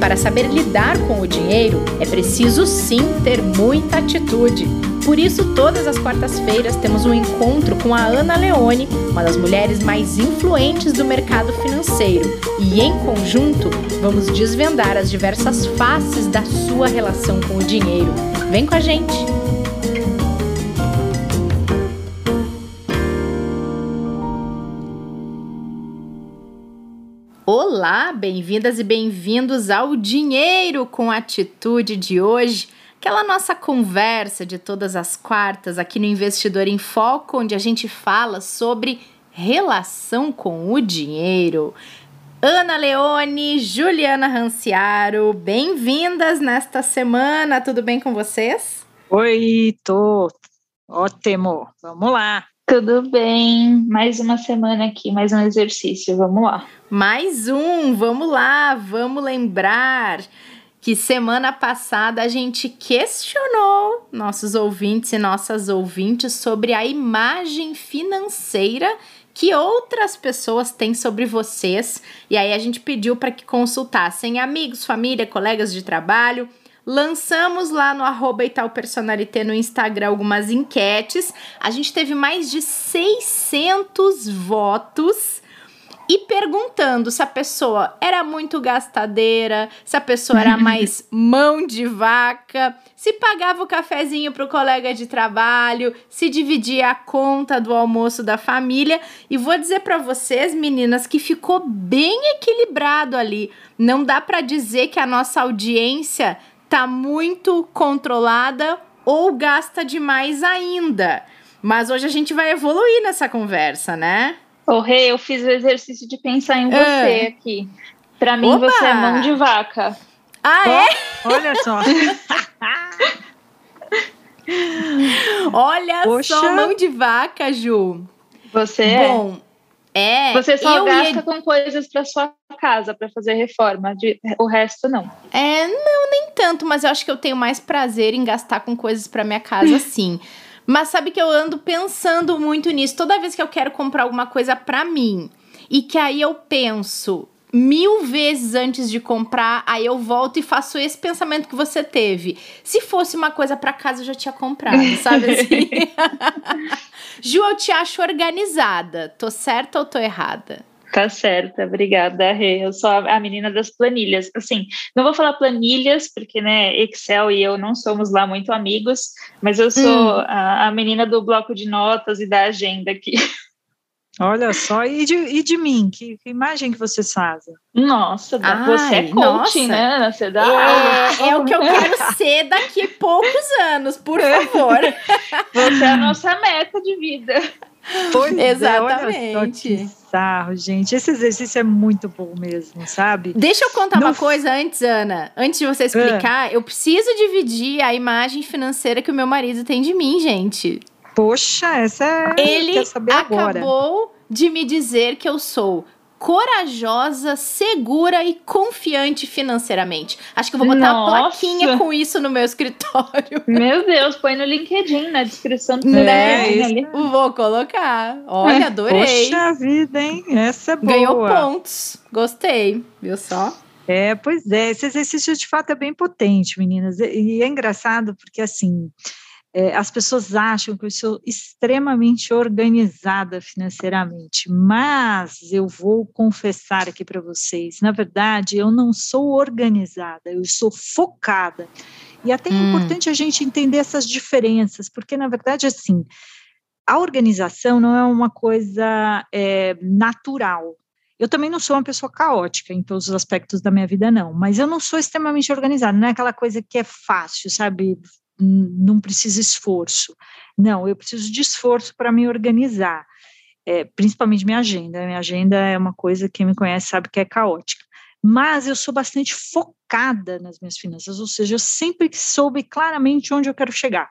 para saber lidar com o dinheiro, é preciso sim ter muita atitude. Por isso, todas as quartas-feiras temos um encontro com a Ana Leone, uma das mulheres mais influentes do mercado financeiro, e em conjunto vamos desvendar as diversas faces da sua relação com o dinheiro. Vem com a gente! Bem-vindas e bem-vindos ao Dinheiro com Atitude de hoje. Aquela nossa conversa de todas as quartas aqui no Investidor em Foco, onde a gente fala sobre relação com o dinheiro. Ana Leone, Juliana Ranciaro, bem-vindas nesta semana. Tudo bem com vocês? Oi, tô ótimo. Vamos lá. Tudo bem, mais uma semana aqui, mais um exercício, vamos lá. Mais um, vamos lá, vamos lembrar que semana passada a gente questionou nossos ouvintes e nossas ouvintes sobre a imagem financeira que outras pessoas têm sobre vocês. E aí a gente pediu para que consultassem amigos, família, colegas de trabalho Lançamos lá no arroba Personalité no Instagram algumas enquetes. A gente teve mais de 600 votos e perguntando se a pessoa era muito gastadeira, se a pessoa era mais mão de vaca, se pagava o cafezinho para o colega de trabalho, se dividia a conta do almoço da família. E vou dizer para vocês, meninas, que ficou bem equilibrado ali. Não dá para dizer que a nossa audiência tá muito controlada ou gasta demais ainda. Mas hoje a gente vai evoluir nessa conversa, né? Ô, oh, Rei, eu fiz o exercício de pensar em você ah. aqui. Para mim, Opa! você é mão de vaca. Ah, oh, é? Olha só. olha Poxa. só, mão de vaca, Ju. Você é? Bom, é. Você só gasta ia... com coisas para sua casa para fazer reforma, de, o resto não. É, não, nem tanto, mas eu acho que eu tenho mais prazer em gastar com coisas para minha casa, sim. Mas sabe que eu ando pensando muito nisso toda vez que eu quero comprar alguma coisa para mim. E que aí eu penso, mil vezes antes de comprar, aí eu volto e faço esse pensamento que você teve. Se fosse uma coisa para casa, eu já tinha comprado, sabe assim? Ju, eu te acho organizada. Tô certa ou tô errada? Tá certa, obrigada, Rê. Eu sou a menina das planilhas. Assim, não vou falar planilhas, porque, né, Excel e eu não somos lá muito amigos, mas eu sou hum. a, a menina do bloco de notas e da agenda aqui. Olha só, e de, e de mim? Que, que imagem que você faz? Nossa, Ai, você é coaching, nossa. né? Você dá é, é o que eu quero ser daqui a poucos anos, por favor. Você é a nossa meta de vida. Pois Exatamente. É, sarro, gente. Esse exercício é muito bom mesmo, sabe? Deixa eu contar no... uma coisa antes, Ana. Antes de você explicar, é. eu preciso dividir a imagem financeira que o meu marido tem de mim, gente. Poxa, essa é. Ele acabou agora. de me dizer que eu sou corajosa, segura e confiante financeiramente. Acho que eu vou botar Nossa. uma plaquinha com isso no meu escritório. Meu Deus, põe no LinkedIn, na descrição do né? É, Vou colocar. Olha, adorei. Poxa vida, hein? Essa é boa. Ganhou pontos. Gostei, viu só? É, pois é, esse exercício de fato é bem potente, meninas. E é engraçado porque, assim, é, as pessoas acham que eu sou extremamente organizada financeiramente, mas eu vou confessar aqui para vocês, na verdade, eu não sou organizada, eu sou focada. E até é hum. importante a gente entender essas diferenças, porque na verdade, assim, a organização não é uma coisa é, natural. Eu também não sou uma pessoa caótica em todos os aspectos da minha vida, não, mas eu não sou extremamente organizada, não é aquela coisa que é fácil, sabe? Não precisa esforço. Não, eu preciso de esforço para me organizar, é, principalmente minha agenda. Minha agenda é uma coisa que me conhece sabe que é caótica. Mas eu sou bastante focada nas minhas finanças, ou seja, eu sempre soube claramente onde eu quero chegar.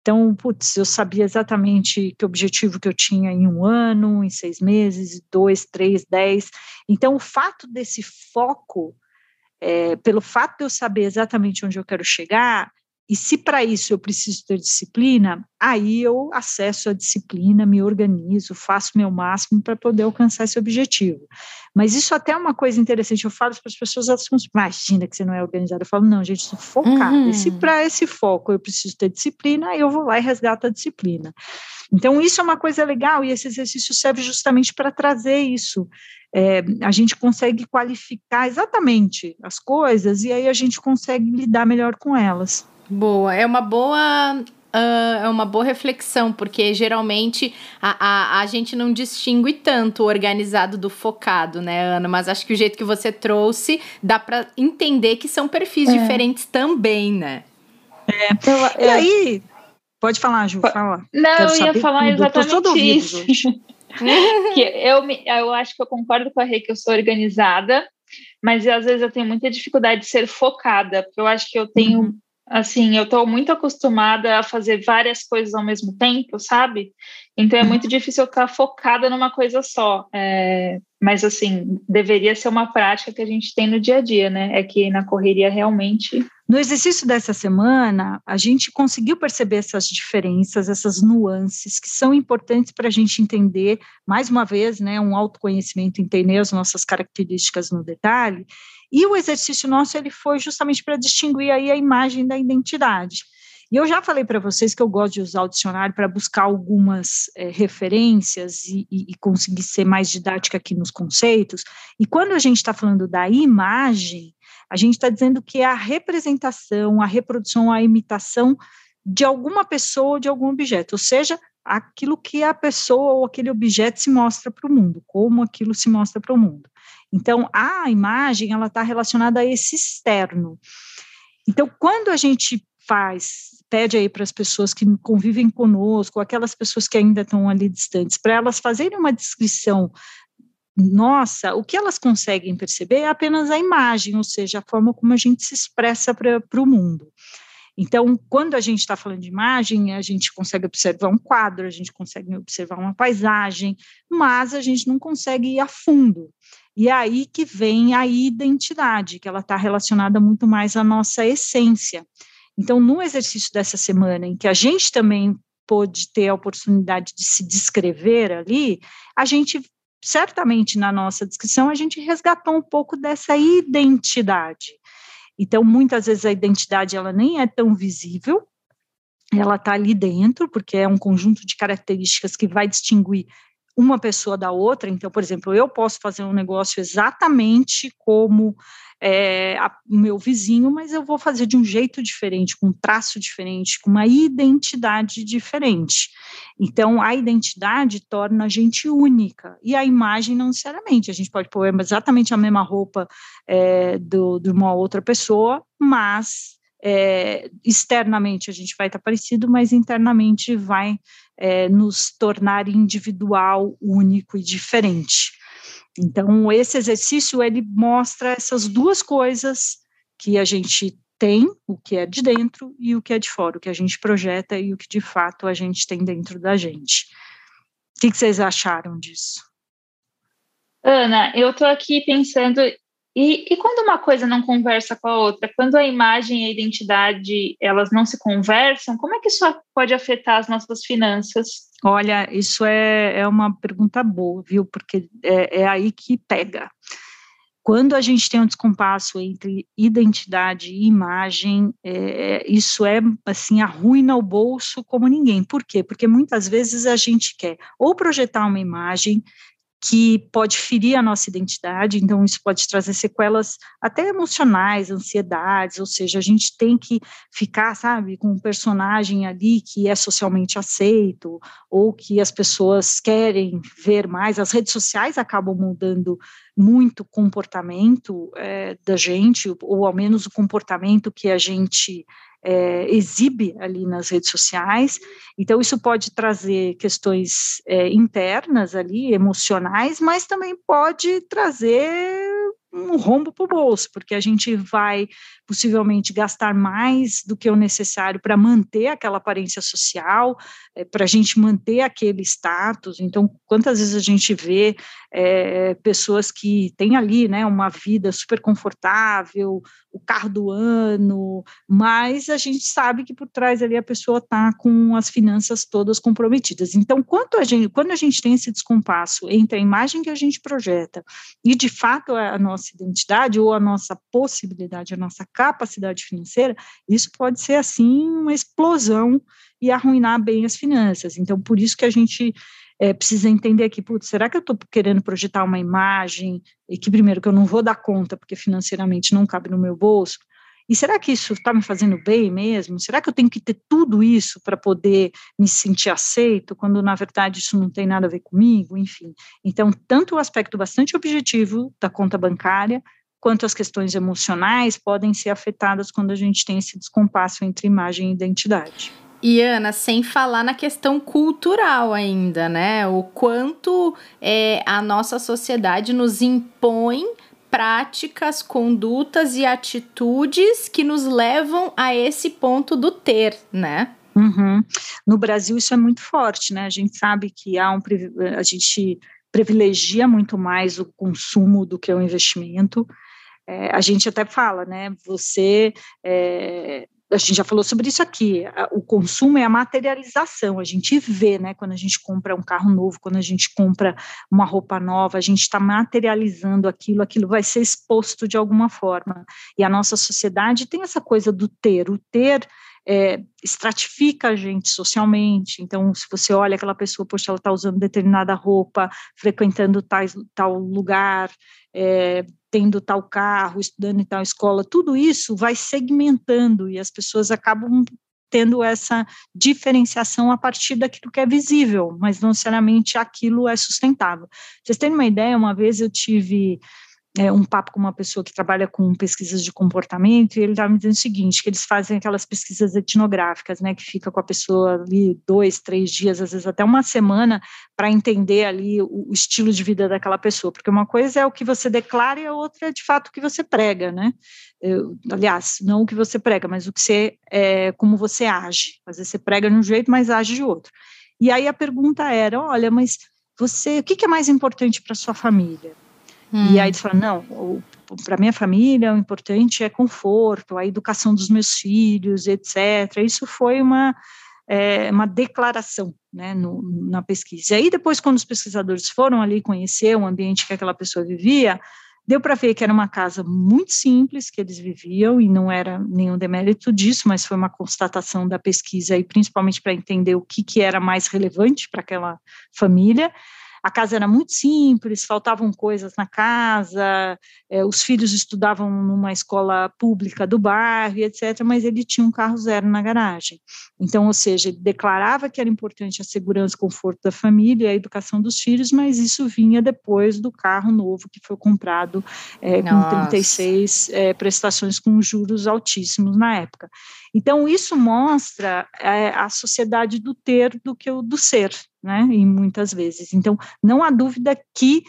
Então, putz, eu sabia exatamente que objetivo que eu tinha em um ano, em seis meses, dois, três, dez. Então, o fato desse foco, é, pelo fato de eu saber exatamente onde eu quero chegar, E se para isso eu preciso ter disciplina, aí eu acesso a disciplina, me organizo, faço meu máximo para poder alcançar esse objetivo. Mas isso até é uma coisa interessante. Eu falo para as pessoas, elas ficam, imagina que você não é organizada. Eu falo, não, gente, estou focada. Uhum. E se para esse foco eu preciso ter disciplina, eu vou lá e resgato a disciplina. Então, isso é uma coisa legal, e esse exercício serve justamente para trazer isso. É, a gente consegue qualificar exatamente as coisas, e aí a gente consegue lidar melhor com elas. Boa, é uma boa Uh, é uma boa reflexão, porque geralmente a, a, a gente não distingue tanto o organizado do focado, né, Ana? Mas acho que o jeito que você trouxe dá para entender que são perfis é. diferentes também, né? É. Eu, e aí, pode falar, Ju, fala. Não, Quero eu ia falar tudo. exatamente isso. que eu, eu acho que eu concordo com a Rê que eu sou organizada, mas às vezes eu tenho muita dificuldade de ser focada, porque eu acho que eu tenho. Uhum assim, eu estou muito acostumada a fazer várias coisas ao mesmo tempo, sabe? Então é muito difícil eu estar focada numa coisa só. É, mas assim, deveria ser uma prática que a gente tem no dia a dia, né? É que na correria realmente. No exercício dessa semana, a gente conseguiu perceber essas diferenças, essas nuances que são importantes para a gente entender, mais uma vez, né, um autoconhecimento, entender as nossas características no detalhe e o exercício nosso ele foi justamente para distinguir aí a imagem da identidade. E eu já falei para vocês que eu gosto de usar o dicionário para buscar algumas é, referências e, e, e, conseguir ser mais didática aqui nos conceitos. E quando a gente está falando da imagem, a gente está dizendo que é a representação, a reprodução, a imitação de alguma pessoa ou de algum objeto, ou seja, aquilo que a pessoa ou aquele objeto se mostra para o mundo, como aquilo se mostra para o mundo. Então, a imagem, ela está relacionada a esse externo. Então, quando a gente faz, pede aí para as pessoas que convivem conosco, aquelas pessoas que ainda estão ali distantes, para elas fazerem uma descrição nossa, o que elas conseguem perceber é apenas a imagem, ou seja, a forma como a gente se expressa para o mundo. Então, quando a gente está falando de imagem, a gente consegue observar um quadro, a gente consegue observar uma paisagem, mas a gente não consegue ir a fundo. E é aí que vem a identidade, que ela está relacionada muito mais à nossa essência. Então, no exercício dessa semana, em que a gente também pôde ter a oportunidade de se descrever ali, a gente certamente na nossa descrição a gente resgatou um pouco dessa identidade. Então, muitas vezes a identidade ela nem é tão visível, ela está ali dentro, porque é um conjunto de características que vai distinguir uma pessoa da outra. Então, por exemplo, eu posso fazer um negócio exatamente como é, o meu vizinho, mas eu vou fazer de um jeito diferente, com um traço diferente, com uma identidade diferente. Então, a identidade torna a gente única, e a imagem não necessariamente. A gente pode pôr exatamente a mesma roupa é, do, de uma outra pessoa, mas é, externamente a gente vai estar parecido, mas internamente vai é, nos tornar individual, único e diferente. Então, esse exercício ele mostra essas duas coisas que a gente tem, o que é de dentro e o que é de fora, o que a gente projeta e o que de fato a gente tem dentro da gente. O que, que vocês acharam disso? Ana, eu estou aqui pensando e, e, quando uma coisa não conversa com a outra, quando a imagem e a identidade elas não se conversam, como é que isso pode afetar as nossas finanças? Olha, isso é, é uma pergunta boa, viu? Porque é, é aí que pega. Quando a gente tem um descompasso entre identidade e imagem, é, isso é assim arruina o bolso como ninguém. Por quê? Porque muitas vezes a gente quer ou projetar uma imagem que pode ferir a nossa identidade, então isso pode trazer sequelas até emocionais, ansiedades, ou seja, a gente tem que ficar, sabe, com um personagem ali que é socialmente aceito, ou que as pessoas querem ver mais, as redes sociais acabam mudando muito comportamento é, da gente, ou ao menos o comportamento que a gente é, exibe ali nas redes sociais. Então, isso pode trazer questões é, internas ali, emocionais, mas também pode trazer um rombo para o bolso, porque a gente vai possivelmente gastar mais do que o necessário para manter aquela aparência social, é, para a gente manter aquele status. Então, quantas vezes a gente vê é, pessoas que têm ali né, uma vida super confortável, o carro do ano, mas a gente sabe que por trás ali a pessoa está com as finanças todas comprometidas. Então, quanto a gente, quando a gente tem esse descompasso entre a imagem que a gente projeta e de fato a nossa identidade ou a nossa possibilidade, a nossa capacidade financeira, isso pode ser assim uma explosão e arruinar bem as finanças. Então, por isso que a gente é, precisa entender aqui, putz, será que eu estou querendo projetar uma imagem e que primeiro que eu não vou dar conta porque financeiramente não cabe no meu bolso? E será que isso está me fazendo bem mesmo? Será que eu tenho que ter tudo isso para poder me sentir aceito, quando na verdade isso não tem nada a ver comigo? Enfim. Então, tanto o aspecto bastante objetivo da conta bancária, quanto as questões emocionais podem ser afetadas quando a gente tem esse descompasso entre imagem e identidade. E Ana, sem falar na questão cultural ainda, né? O quanto é, a nossa sociedade nos impõe práticas, condutas e atitudes que nos levam a esse ponto do ter, né? Uhum. No Brasil isso é muito forte, né? A gente sabe que há um a gente privilegia muito mais o consumo do que o investimento. É, a gente até fala, né? Você é, a gente já falou sobre isso aqui, o consumo é a materialização, a gente vê, né, quando a gente compra um carro novo, quando a gente compra uma roupa nova, a gente está materializando aquilo, aquilo vai ser exposto de alguma forma, e a nossa sociedade tem essa coisa do ter, o ter é, estratifica a gente socialmente. Então, se você olha aquela pessoa, poxa, ela está usando determinada roupa, frequentando tais, tal lugar, é, tendo tal carro, estudando em tal escola, tudo isso vai segmentando e as pessoas acabam tendo essa diferenciação a partir daquilo que é visível, mas não necessariamente aquilo é sustentável. Vocês têm uma ideia? Uma vez eu tive é, um papo com uma pessoa que trabalha com pesquisas de comportamento e ele estava me dizendo o seguinte, que eles fazem aquelas pesquisas etnográficas, né, que fica com a pessoa ali dois, três dias, às vezes até uma semana, para entender ali o, o, estilo de vida daquela pessoa, porque uma coisa é o que você declara e a outra é de fato o que você prega, né, Eu, aliás, não o que você prega, mas o que você, é, como você age, às vezes você prega de um jeito, mas age de outro. E aí a pergunta era, olha, mas você, o que, que é mais importante para sua família? Hum. E aí eles falam, não, para minha família o importante é conforto, a educação dos meus filhos, etc. Isso foi uma, é, uma declaração né, no, na pesquisa. E aí depois, quando os pesquisadores foram ali conhecer o ambiente que aquela pessoa vivia, deu para ver que era uma casa muito simples que eles viviam, e não era nenhum demérito disso, mas foi uma constatação da pesquisa, e principalmente para entender o que, que era mais relevante para aquela família, a casa era muito simples, faltavam coisas na casa, é, os filhos estudavam numa escola pública do bairro, etc., mas ele tinha um carro zero na garagem. Então, ou seja, ele declarava que era importante a segurança e conforto da família e a educação dos filhos, mas isso vinha depois do carro novo que foi comprado é, com 36 é, prestações com juros altíssimos na época. Então, isso mostra é, a sociedade do ter do que o do ser, né? E muitas vezes. Então, não há dúvida que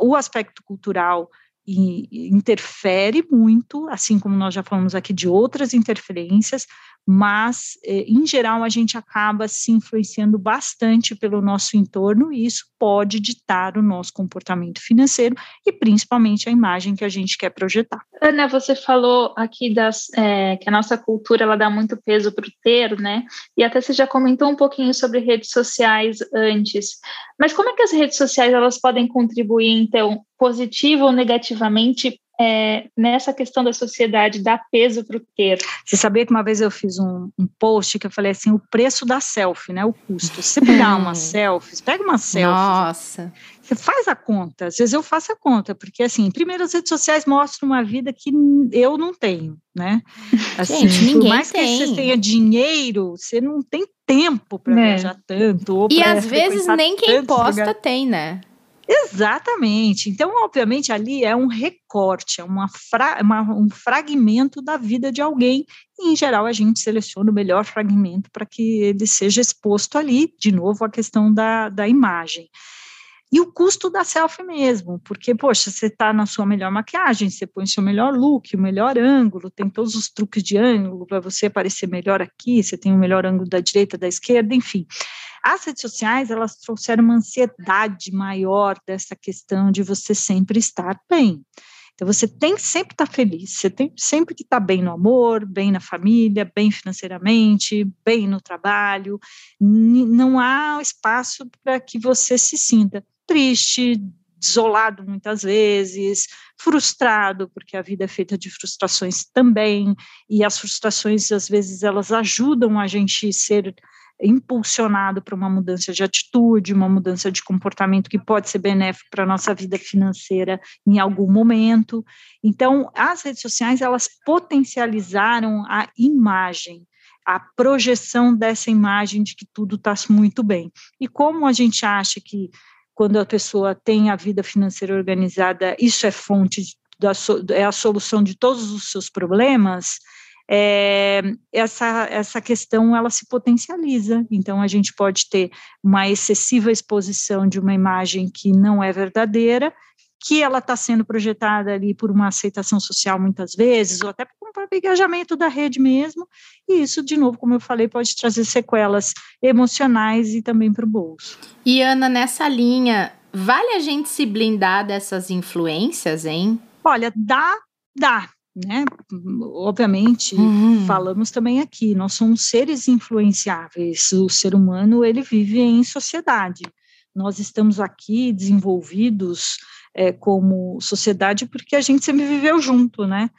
o aspecto cultural interfere muito, assim como nós já falamos aqui de outras interferências, mas, eh, em geral, a gente acaba se influenciando bastante pelo nosso entorno e isso pode ditar o nosso comportamento financeiro e, principalmente, a imagem que a gente quer projetar. Ana, você falou aqui das, é, que a nossa cultura ela dá muito peso para o ter, né? E até você já comentou um pouquinho sobre redes sociais antes. Mas como é que as redes sociais elas podem contribuir, então, positivo ou negativamente é, nessa questão da sociedade dar peso para o ter. Você sabia que uma vez eu fiz um, um, post que eu falei assim, o preço da selfie, né, o custo. Se você pegar uma selfie, pega uma selfie. Nossa. Você faz a conta, às vezes eu faço a conta, porque assim, primeiro as redes sociais mostram uma vida que eu não tenho, né? Assim, Gente, ninguém por mais tem. que você tenha dinheiro, você não tem tempo para é. viajar tanto. e às vezes nem quem posta lugar. tem, né? Exatamente. Então, obviamente, ali é um recorte, é uma, fra uma um fragmento da vida de alguém. E, em geral, a gente seleciona o melhor fragmento para que ele seja exposto ali. De novo, a questão da, da imagem. E o custo da selfie mesmo, porque, poxa, você está na sua melhor maquiagem, você põe seu melhor look, o melhor ângulo, tem todos os truques de ângulo para você aparecer melhor aqui, você tem o melhor ângulo da direita, da esquerda, enfim. As redes sociais, elas trouxeram uma ansiedade maior dessa questão de você sempre estar bem. Então, você tem que sempre estar feliz, você tem sempre que estar bem no amor, bem na família, bem financeiramente, bem no trabalho. Não há espaço para que você se sinta triste, desolado muitas vezes, frustrado, porque a vida é feita de frustrações também, e as frustrações, às vezes, elas ajudam a gente ser impulsionado para uma mudança de atitude, uma mudança de comportamento que pode ser benéfico para a nossa vida financeira em algum momento. Então, as redes sociais, elas potencializaram a imagem, a projeção dessa imagem de que tudo está muito bem. E como a gente acha que quando a pessoa tem a vida financeira organizada, isso é fonte da, é a solução de todos os seus problemas, é, essa, essa questão ela se potencializa. Então, a gente pode ter uma excessiva exposição de uma imagem que não é verdadeira, que ela está sendo projetada ali por uma aceitação social muitas vezes, ou até por um engajamento da rede mesmo, e isso, de novo, como eu falei, pode trazer sequelas emocionais e também para o bolso. E Ana, nessa linha, vale a gente se blindar dessas influências, hein? Olha, dá, dá, né? Obviamente, uhum. falamos também aqui, nós somos seres influenciáveis. O ser humano ele vive em sociedade. Nós estamos aqui desenvolvidos é, como sociedade porque a gente sempre viveu junto, né?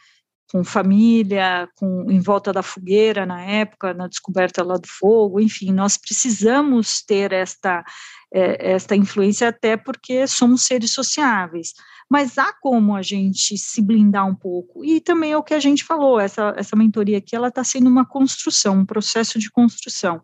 Com família, com em volta da fogueira na época, na descoberta lá do fogo, enfim, nós precisamos ter esta é, esta influência até porque somos seres sociáveis mas há como a gente se blindar um pouco. E também é o que a gente falou, essa, essa mentoria aqui, ela está sendo uma construção, um processo de construção.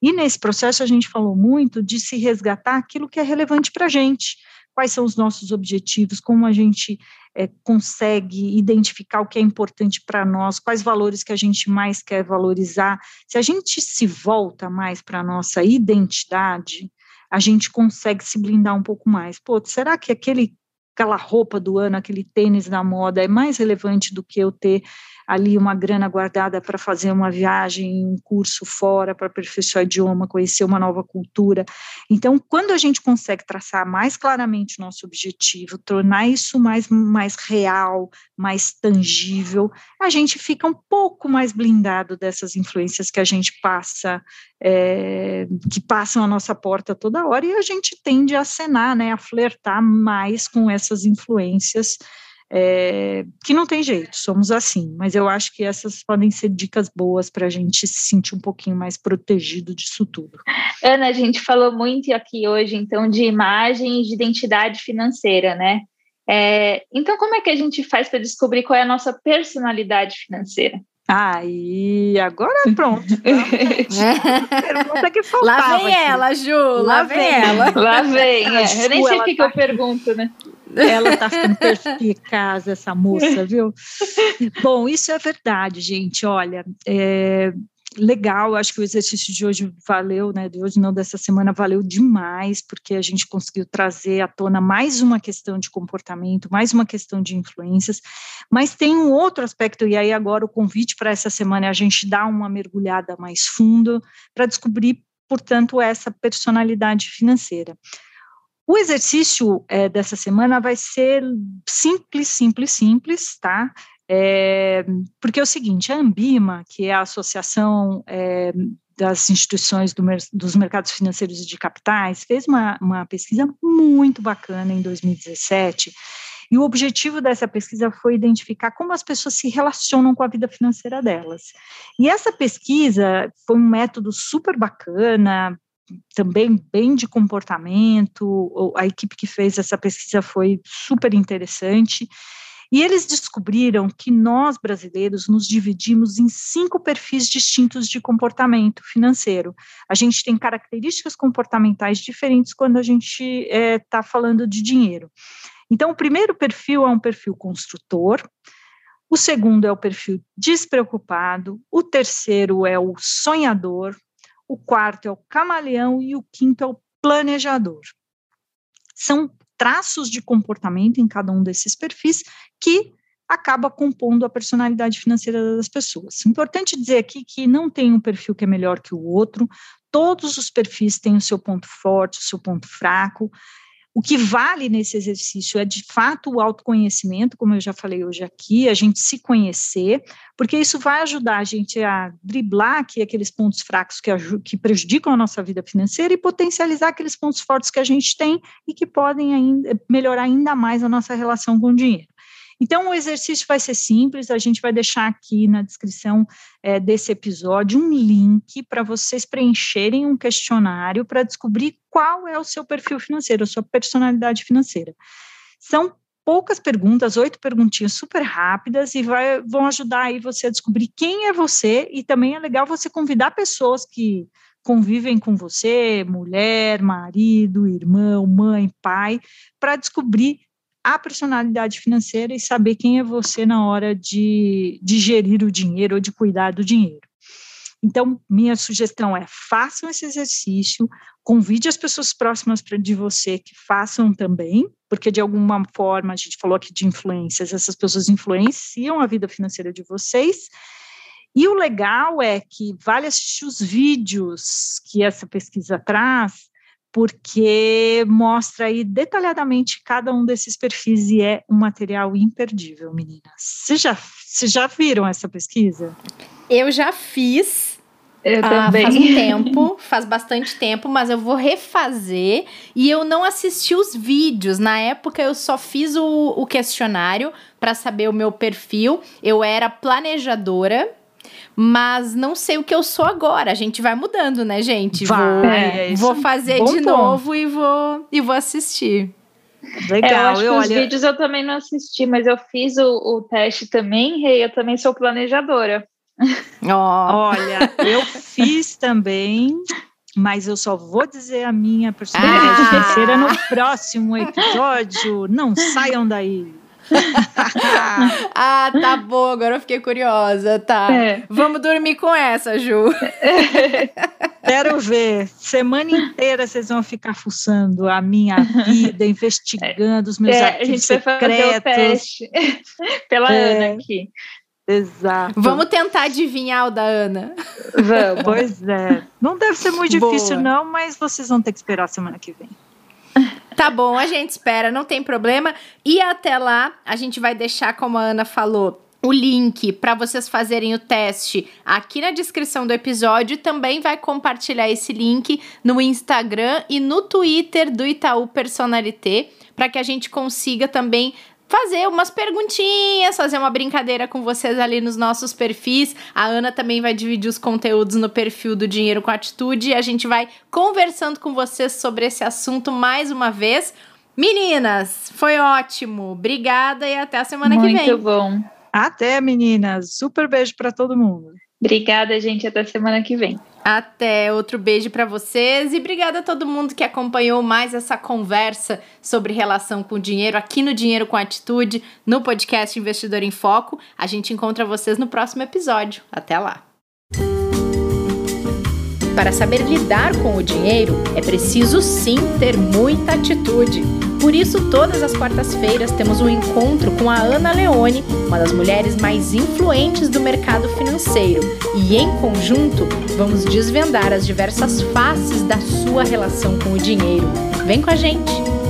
E nesse processo a gente falou muito de se resgatar aquilo que é relevante para a gente, quais são os nossos objetivos, como a gente é, consegue identificar o que é importante para nós, quais valores que a gente mais quer valorizar. Se a gente se volta mais para a nossa identidade, a gente consegue se blindar um pouco mais. Pô, será que aquele aquela roupa do ano, aquele tênis na moda é mais relevante do que eu ter ali uma grana guardada para fazer uma viagem, um curso fora, para aperfeiçoar idioma, conhecer uma nova cultura. Então, quando a gente consegue traçar mais claramente o nosso objetivo, tornar isso mais, mais real, mais tangível, a gente fica um pouco mais blindado dessas influências que a gente passa, é, que passam a nossa porta toda hora, e a gente tende a acenar, né, a flertar mais com essas influências é, que não tem jeito, somos assim, mas eu acho que essas podem ser dicas boas para a gente se sentir um pouquinho mais protegido disso tudo. Ana, a gente falou muito aqui hoje, então, de imagem e de identidade financeira, né? É, então, como é que a gente faz para descobrir qual é a nossa personalidade financeira? Aí, agora pronto. Pergunta que faltava. Lá vem aqui. ela, Ju, lá, lá vem, vem ela. Lá vem. É. Eu nem sei o que, tá... que eu pergunto, né? Ela está ficando perspicaz, essa moça, viu? Bom, isso é verdade, gente. Olha, é, legal, acho que o exercício de hoje valeu, né? De hoje não, dessa semana valeu demais, porque a gente conseguiu trazer à tona mais uma questão de comportamento, mais uma questão de influências, mas tem um outro aspecto, e aí agora o convite para essa semana é a gente dar uma mergulhada mais fundo para descobrir, portanto, essa personalidade financeira. O exercício é, dessa semana vai ser simples, simples, simples, tá? É, porque é o seguinte, a Ambima, que é a Associação é, das Instituições do, dos Mercados Financeiros e de Capitais, fez uma, uma pesquisa muito bacana em 2017, e o objetivo dessa pesquisa foi identificar como as pessoas se relacionam com a vida financeira delas. E essa pesquisa foi um método super bacana, também bem de comportamento, a equipe que fez essa pesquisa foi super interessante, e eles descobriram que nós, brasileiros, nos dividimos em cinco perfis distintos de comportamento financeiro. A gente tem características comportamentais diferentes quando a gente está é, falando de dinheiro. Então, o primeiro perfil é um perfil construtor, o segundo é o perfil despreocupado, o terceiro é o sonhador, o quarto é o camaleão e o quinto é o planejador. são traços de comportamento em cada um desses perfis que acaba compondo a personalidade financeira das pessoas. Importante dizer aqui que não tem um perfil que é melhor que o outro, todos os perfis têm o seu ponto forte, o seu ponto fraco. O que vale nesse exercício é, de fato, o autoconhecimento, como eu já falei hoje aqui, a gente se conhecer, porque isso vai ajudar a gente a driblar aqui aqueles pontos fracos que, que prejudicam a nossa vida financeira e potencializar aqueles pontos fortes que a gente tem e que podem ainda melhorar ainda mais a nossa relação com o dinheiro. Então, o exercício vai ser simples, a gente vai deixar aqui na descrição é, desse episódio um link para vocês preencherem um questionário para descobrir qual é o seu perfil financeiro, a sua personalidade financeira. São poucas perguntas, oito perguntinhas super rápidas e vai, vão ajudar aí você a descobrir quem é você e também é legal você convidar pessoas que convivem com você, mulher, marido, irmão, mãe, pai, para descobrir a personalidade financeira e saber quem é você na hora de, de gerir o dinheiro ou de cuidar do dinheiro. Então, minha sugestão é façam esse exercício, convide as pessoas próximas de você que façam também, porque de alguma forma, a gente falou aqui de influências, essas pessoas influenciam a vida financeira de vocês. E o legal é que vale assistir os vídeos que essa pesquisa traz, porque mostra aí detalhadamente cada um desses perfis e é um material imperdível, meninas. Vocês já, vocês já viram essa pesquisa? Eu já fiz. Eu ah, também. Faz um tempo, faz bastante tempo, mas eu vou refazer e eu não assisti os vídeos. Na época eu só fiz o, o questionário para saber o meu perfil. Eu era planejadora mas não sei o que eu sou agora. A gente vai mudando, né, gente? Vai, vou, é, vou fazer de novo e vou, e vou assistir. Legal, é, eu acho eu, olha... os vídeos eu também não assisti, mas eu fiz o, o teste também, Rei, eu também sou planejadora. Oh. Olha, eu fiz também, mas eu só vou dizer a minha personalidade ah. financeira no próximo episódio. Não saiam daí. ah, tá bom, agora eu fiquei curiosa, tá. É. Vamos dormir com essa, Ju. Quero ver. Semana inteira vocês vão ficar fuçando a minha vida, investigando os meus é, arquivos a gente secretos. Vai fazer o teste pela é. Ana aqui. Exato. Vamos tentar adivinhar o da Ana. Vamos. Pois é. Não deve ser muito difícil, Boa. não, mas vocês vão ter que esperar a semana que vem. Tá bom, a gente espera, não tem problema. E até lá, a gente vai deixar, como a Ana falou, o link para vocês fazerem o teste aqui na descrição do episódio. Também vai compartilhar esse link no Instagram e no Twitter do Itaú Personalité para que a gente consiga também fazer umas perguntinhas, fazer uma brincadeira com vocês ali nos nossos perfis. A Ana também vai dividir os conteúdos no perfil do Dinheiro com Atitude e a gente vai conversando com vocês sobre esse assunto mais uma vez. Meninas, foi ótimo. Obrigada e até a semana Muito que vem. Muito bom. Até, meninas. Super beijo para todo mundo. Obrigada, gente. Até semana que vem. Até outro beijo para vocês e obrigada a todo mundo que acompanhou mais essa conversa sobre relação com o dinheiro aqui no Dinheiro com Atitude, no podcast Investidor em Foco. A gente encontra vocês no próximo episódio. Até lá. Para saber lidar com o dinheiro, é preciso sim ter muita atitude. Por isso, todas as quartas-feiras temos um encontro com a Ana Leone, uma das mulheres mais influentes do mercado financeiro, e em conjunto vamos desvendar as diversas faces da sua relação com o dinheiro. Vem com a gente!